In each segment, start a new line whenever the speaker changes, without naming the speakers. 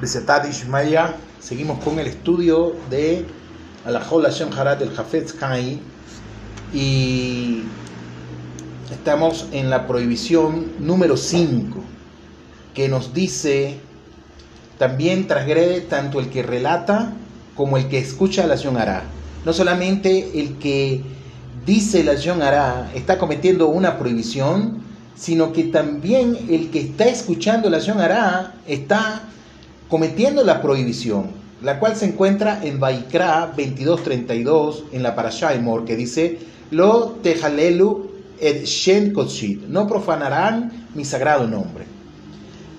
Besetat Ishmaya, seguimos con el estudio de Alahol Hashem Harat del Hafetz Kai y estamos en la prohibición número 5 que nos dice también transgrede tanto el que relata como el que escucha la Hará. No solamente el que dice la Hará está cometiendo una prohibición, sino que también el que está escuchando la Hará está cometiendo la prohibición, la cual se encuentra en Baikra 22:32 en la Parashaimor, que dice: Lo tejalelu et shen koshit, no profanarán mi sagrado nombre.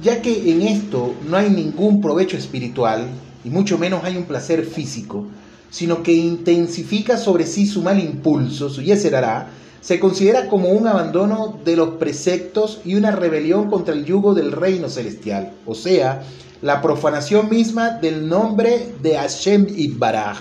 Ya que en esto no hay ningún provecho espiritual, y mucho menos hay un placer físico, sino que intensifica sobre sí su mal impulso, su yeserará, se considera como un abandono de los preceptos y una rebelión contra el yugo del reino celestial, o sea, la profanación misma del nombre de Hashem Baraj.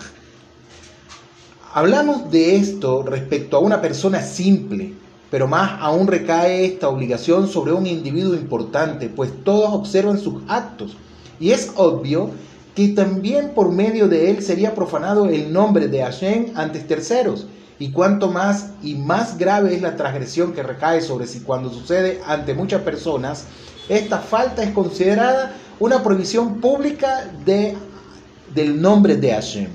Hablamos de esto respecto a una persona simple, pero más aún recae esta obligación sobre un individuo importante, pues todos observan sus actos. Y es obvio que también por medio de él sería profanado el nombre de Hashem ante terceros. Y cuanto más y más grave es la transgresión que recae sobre sí cuando sucede ante muchas personas, esta falta es considerada una prohibición pública de, del nombre de Hashem.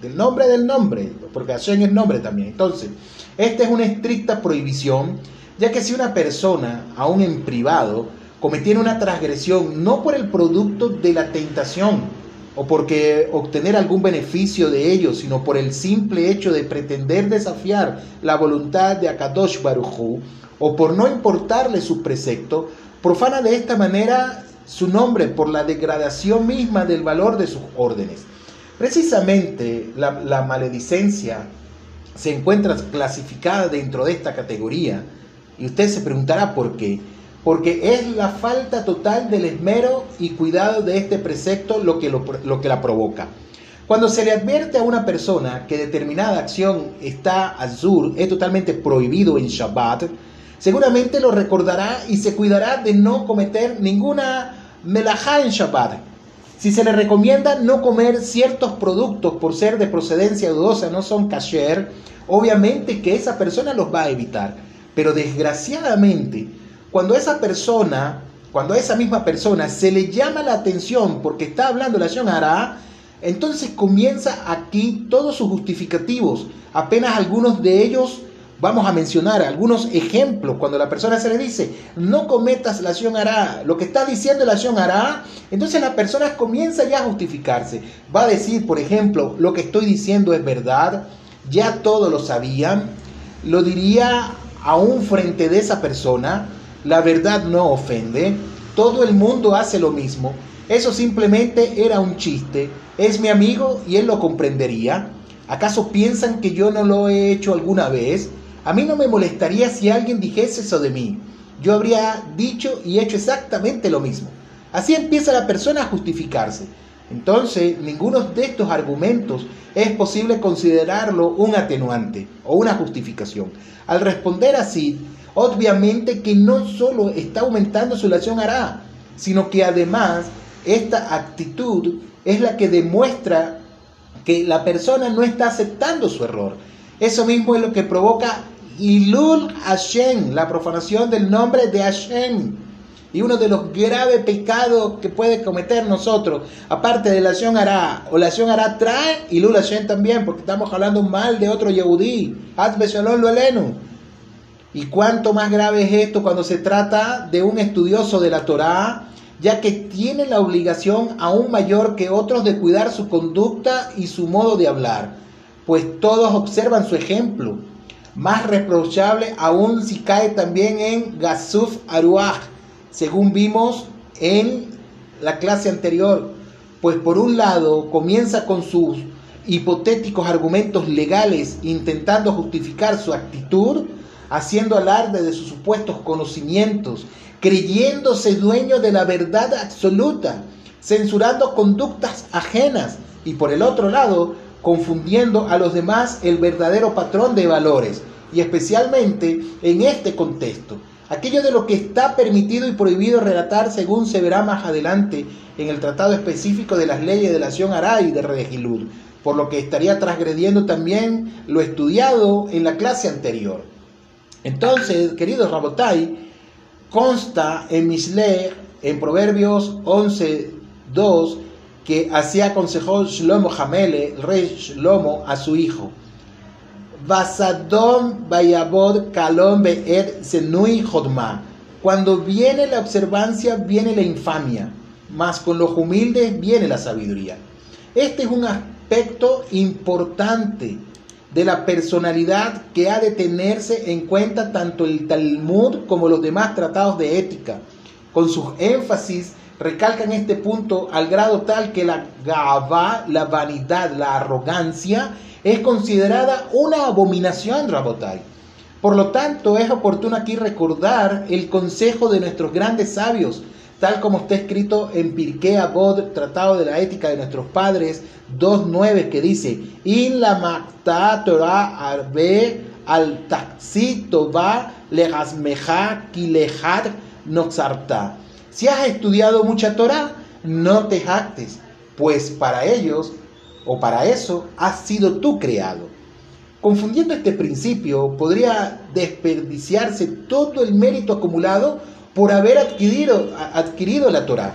Del nombre del nombre, porque Hashem es nombre también. Entonces, esta es una estricta prohibición, ya que si una persona, aún en privado, cometiera una transgresión no por el producto de la tentación o porque obtener algún beneficio de ello, sino por el simple hecho de pretender desafiar la voluntad de Akadosh Baruchu, o por no importarle su precepto, profana de esta manera su nombre por la degradación misma del valor de sus órdenes. Precisamente la, maledicencia se encuentra clasificada dentro de esta categoría y usted se preguntará por qué. Porque es la falta total del esmero y cuidado de este precepto lo que, lo que la provoca. Cuando se le advierte a una persona que determinada acción está azur, es totalmente prohibido en Shabbat, seguramente lo recordará y se cuidará de no cometer ninguna melajá en Shabbat. Si se le recomienda no comer ciertos productos por ser de procedencia dudosa, no son kasher, obviamente que esa persona los va a evitar. Pero desgraciadamente, cuando esa persona, cuando a esa misma persona se le llama la atención porque está hablando la hará, entonces comienza aquí todos sus justificativos, apenas algunos de ellos Vamos a mencionar algunos ejemplos. Cuando la persona se le dice, no cometas la acción hará, lo que está diciendo la acción hará, entonces la persona comienza ya a justificarse. Va a decir, por ejemplo, lo que estoy diciendo es verdad, ya todos lo sabían, lo diría aún frente de esa persona, la verdad no ofende, todo el mundo hace lo mismo, eso simplemente era un chiste, es mi amigo y él lo comprendería. ¿Acaso piensan que yo no lo he hecho alguna vez? A mí no me molestaría si alguien dijese eso de mí. Yo habría dicho y hecho exactamente lo mismo. Así empieza la persona a justificarse. Entonces, ninguno de estos argumentos es posible considerarlo un atenuante o una justificación. Al responder así, obviamente que no solo está aumentando su relación hará, sino que además esta actitud es la que demuestra que la persona no está aceptando su error. Eso mismo es lo que provoca Ilul Hashem, la profanación del nombre de Hashem. Y uno de los graves pecados que puede cometer nosotros, aparte de la hará, o la hará trae Ilul Hashem también, porque estamos hablando mal de otro Yehudí. lo elenu. Y cuánto más grave es esto cuando se trata de un estudioso de la Torá, ya que tiene la obligación aún mayor que otros de cuidar su conducta y su modo de hablar, pues todos observan su ejemplo más reprochable aún si cae también en Gasuf Aruach, según vimos en la clase anterior. Pues por un lado comienza con sus hipotéticos argumentos legales intentando justificar su actitud, haciendo alarde de sus supuestos conocimientos, creyéndose dueño de la verdad absoluta, censurando conductas ajenas y por el otro lado confundiendo a los demás el verdadero patrón de valores, y especialmente en este contexto. aquello de lo que está permitido y prohibido relatar según se verá más adelante en el tratado específico de las leyes de la acción Aray de Regilud, por lo que estaría transgrediendo también lo estudiado en la clase anterior. Entonces, queridos Rabotai, consta en Misler, en Proverbios 11.2, que así aconsejó Shlomo Hamele, el rey Shlomo, a su hijo. Vasadom Bayabod Kalom Be'er Zenui Jodma. Cuando viene la observancia, viene la infamia, mas con los humildes viene la sabiduría. Este es un aspecto importante de la personalidad que ha de tenerse en cuenta tanto el Talmud como los demás tratados de ética. Con sus énfasis recalcan este punto al grado tal que la gava, la vanidad, la arrogancia, es considerada una abominación, Rabotai. Por lo tanto, es oportuno aquí recordar el consejo de nuestros grandes sabios, tal como está escrito en Pirkei Avot, Tratado de la Ética de nuestros Padres 2.9, que dice, In la makta Torah arbe al taxito va lehasmeja kilehat noxarta. Si has estudiado mucha Torah, no te jactes, pues para ellos o para eso has sido tú creado. Confundiendo este principio, podría desperdiciarse todo el mérito acumulado por haber adquirido, la Torah,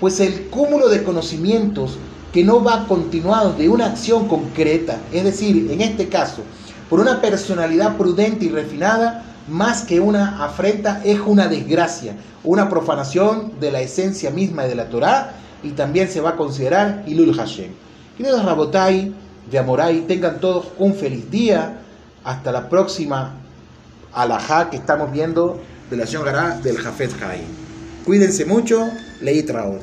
pues el cúmulo de conocimientos que no va continuado de una acción concreta, es decir, en este caso, por una personalidad prudente y refinada, más que una afrenta, es una desgracia, una profanación de la esencia misma de la Torah y también se va a considerar Ilul Hashem. Queridos Rabotai de Amorai, tengan todos un feliz día. Hasta la próxima alajá que estamos viendo de la Gará del Jafet Jai. Cuídense mucho, leí Traor.